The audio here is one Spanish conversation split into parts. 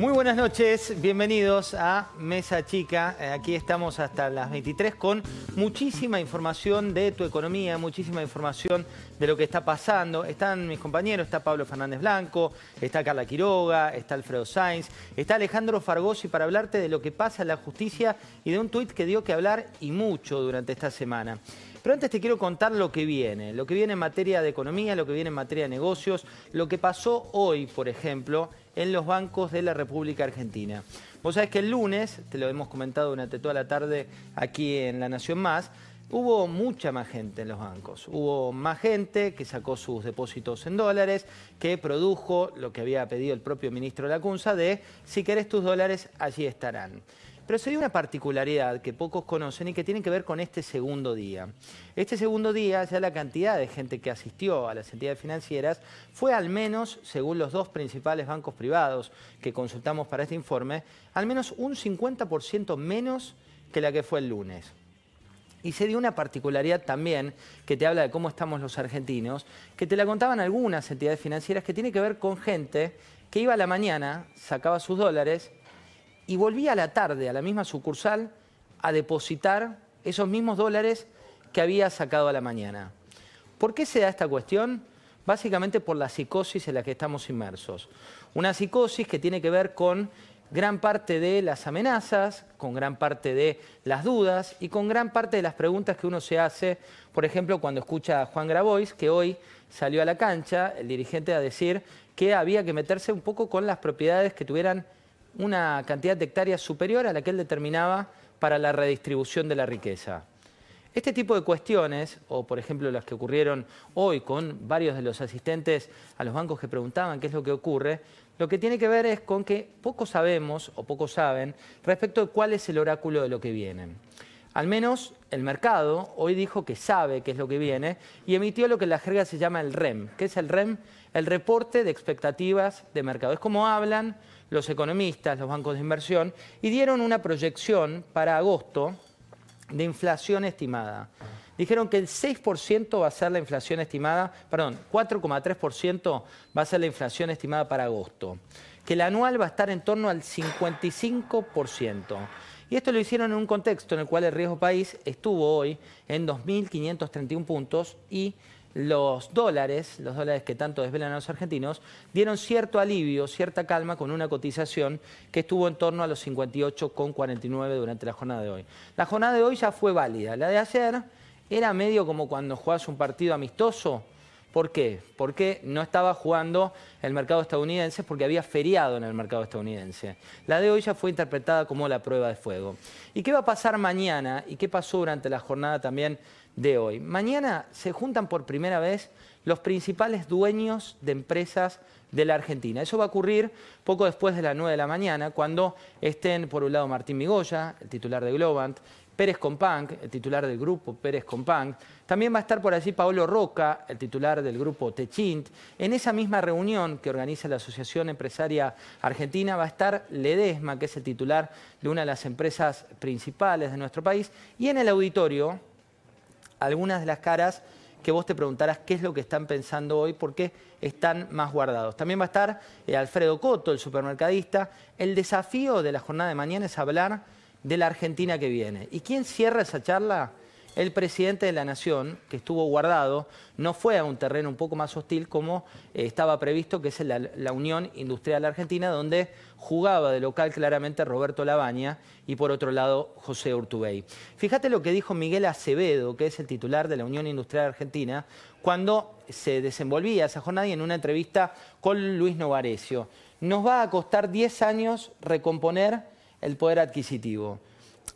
Muy buenas noches, bienvenidos a Mesa Chica. Eh, Aquí estamos hasta las 23 con muchísima información de tu economía, muchísima información de lo que está pasando. Están mis compañeros, está Pablo Fernández Blanco, está Carla Quiroga, está Alfredo Sainz, está Alejandro Fargosi para hablarte de lo que pasa en la justicia y de un tuit que dio que hablar y mucho durante esta semana. Pero antes te quiero contar lo que viene, lo que viene en materia de economía, lo que viene en materia de negocios, lo que pasó hoy, por ejemplo, en los bancos de la República Argentina. Vos sabés que el lunes, te lo hemos comentado durante toda la tarde aquí en La Nación Más, hubo mucha más gente en los bancos. Hubo más gente que sacó sus depósitos en dólares, que produjo lo que había pedido el propio ministro Lacunza de si querés tus dólares, allí estarán. Pero se dio una particularidad que pocos conocen y que tiene que ver con este segundo día. Este segundo día, ya la cantidad de gente que asistió a las entidades financieras fue al menos, según los dos principales bancos privados que consultamos para este informe, al menos un 50% menos que la que fue el lunes. Y se dio una particularidad también que te habla de cómo estamos los argentinos, que te la contaban algunas entidades financieras, que tiene que ver con gente que iba a la mañana, sacaba sus dólares y volvía a la tarde a la misma sucursal a depositar esos mismos dólares que había sacado a la mañana. ¿Por qué se da esta cuestión? Básicamente por la psicosis en la que estamos inmersos. Una psicosis que tiene que ver con gran parte de las amenazas, con gran parte de las dudas y con gran parte de las preguntas que uno se hace, por ejemplo, cuando escucha a Juan Grabois, que hoy salió a la cancha, el dirigente, a decir que había que meterse un poco con las propiedades que tuvieran una cantidad de hectáreas superior a la que él determinaba para la redistribución de la riqueza. Este tipo de cuestiones, o por ejemplo las que ocurrieron hoy con varios de los asistentes a los bancos que preguntaban qué es lo que ocurre, lo que tiene que ver es con que poco sabemos o poco saben respecto de cuál es el oráculo de lo que viene. Al menos el mercado hoy dijo que sabe qué es lo que viene y emitió lo que en la jerga se llama el REM. ¿Qué es el REM? El reporte de expectativas de mercado. Es como hablan los economistas, los bancos de inversión, y dieron una proyección para agosto de inflación estimada. Dijeron que el 6% va a ser la inflación estimada, perdón, 4,3% va a ser la inflación estimada para agosto, que el anual va a estar en torno al 55%. Y esto lo hicieron en un contexto en el cual el riesgo país estuvo hoy en 2.531 puntos y los dólares, los dólares que tanto desvelan a los argentinos, dieron cierto alivio, cierta calma con una cotización que estuvo en torno a los 58,49 durante la jornada de hoy. La jornada de hoy ya fue válida. La de ayer era medio como cuando jugás un partido amistoso. ¿Por qué? Porque no estaba jugando el mercado estadounidense porque había feriado en el mercado estadounidense. La de hoy ya fue interpretada como la prueba de fuego. ¿Y qué va a pasar mañana? ¿Y qué pasó durante la jornada también de hoy? Mañana se juntan por primera vez los principales dueños de empresas de la Argentina. Eso va a ocurrir poco después de las 9 de la mañana, cuando estén por un lado Martín Migoya, el titular de Globant, Pérez Companc, el titular del grupo Pérez Companc. También va a estar por allí Paolo Roca, el titular del grupo Techint. En esa misma reunión que organiza la Asociación Empresaria Argentina va a estar Ledesma, que es el titular de una de las empresas principales de nuestro país. Y en el auditorio, algunas de las caras que vos te preguntarás qué es lo que están pensando hoy, por qué están más guardados. También va a estar eh, Alfredo Coto, el supermercadista. El desafío de la jornada de mañana es hablar de la Argentina que viene. ¿Y quién cierra esa charla? El presidente de la Nación, que estuvo guardado, no fue a un terreno un poco más hostil como eh, estaba previsto, que es la, la, Unión Industrial Argentina, donde jugaba de local claramente Roberto Labaña y por otro lado José Urtubey. Fíjate lo que dijo Miguel Acevedo, que es el titular de la Unión Industrial Argentina, cuando se desenvolvía esa jornada y en una entrevista con Luis Novarecio. Nos va a costar 10 años recomponer el poder adquisitivo.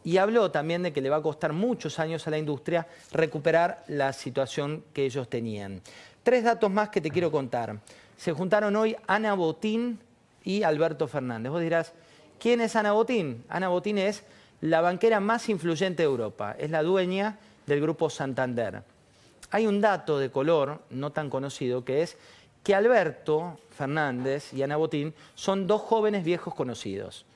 Y habló también de que le va a costar muchos años a la industria recuperar la situación que ellos tenían. Tres datos más que te quiero contar. Se juntaron hoy Ana Botín y Alberto Fernández. Vos dirás, ¿quién es Ana Botín? Ana Botín es la banquera más influyente de Europa, es la dueña del grupo Santander. Hay un dato de color no tan conocido que es que Alberto Fernández y Ana Botín son dos jóvenes viejos conocidos.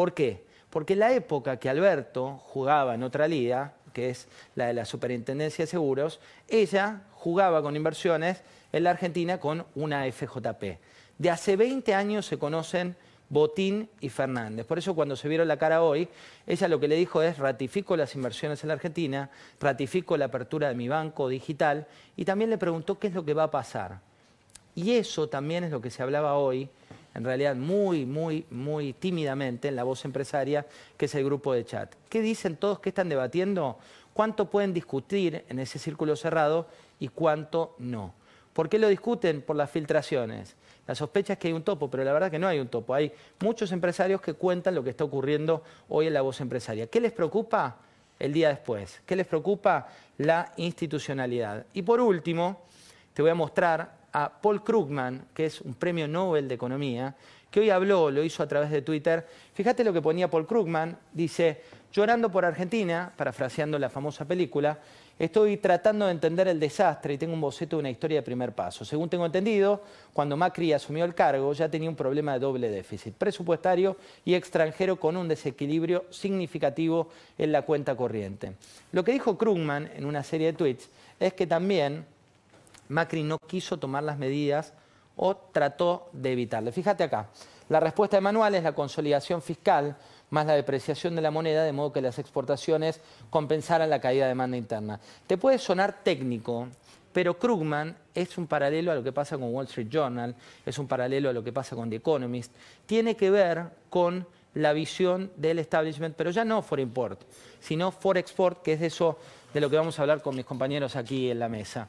¿Por qué? Porque la época que Alberto jugaba en otra liga, que es la de la Superintendencia de Seguros, ella jugaba con inversiones en la Argentina con una FJP. De hace 20 años se conocen Botín y Fernández. Por eso cuando se vieron la cara hoy, ella lo que le dijo es ratifico las inversiones en la Argentina, ratifico la apertura de mi banco digital y también le preguntó qué es lo que va a pasar. Y eso también es lo que se hablaba hoy, en realidad muy, muy, muy tímidamente en la voz empresaria, que es el grupo de chat. ¿Qué dicen todos? ¿Qué están debatiendo? ¿Cuánto pueden discutir en ese círculo cerrado y cuánto no? ¿Por qué lo discuten? Por las filtraciones. La sospecha es que hay un topo, pero la verdad que no hay un topo. Hay muchos empresarios que cuentan lo que está ocurriendo hoy en la voz empresaria. ¿Qué les preocupa? El día después. ¿Qué les preocupa? La institucionalidad. Y por último, te voy a mostrar a Paul Krugman, que es un premio Nobel de Economía, que hoy habló, lo hizo a través de Twitter. Fíjate lo que ponía Paul Krugman, dice, llorando por Argentina, parafraseando la famosa película, estoy tratando de entender el desastre y tengo un boceto de una historia de primer paso. Según tengo entendido, cuando Macri asumió el cargo ya tenía un problema de doble déficit presupuestario y extranjero con un desequilibrio significativo en la cuenta corriente. Lo que dijo Krugman en una serie de tweets es que también Macri no quiso tomar las medidas o trató de evitarle. Fíjate acá, la respuesta de Manuel es la consolidación fiscal más la depreciación de la moneda, de modo que las exportaciones compensaran la caída de demanda interna. Te puede sonar técnico, pero Krugman es un paralelo a lo que pasa con Wall Street Journal, es un paralelo a lo que pasa con The Economist, tiene que ver con la visión del establishment, pero ya no for import, sino for export, que es de eso de lo que vamos a hablar con mis compañeros aquí en la mesa.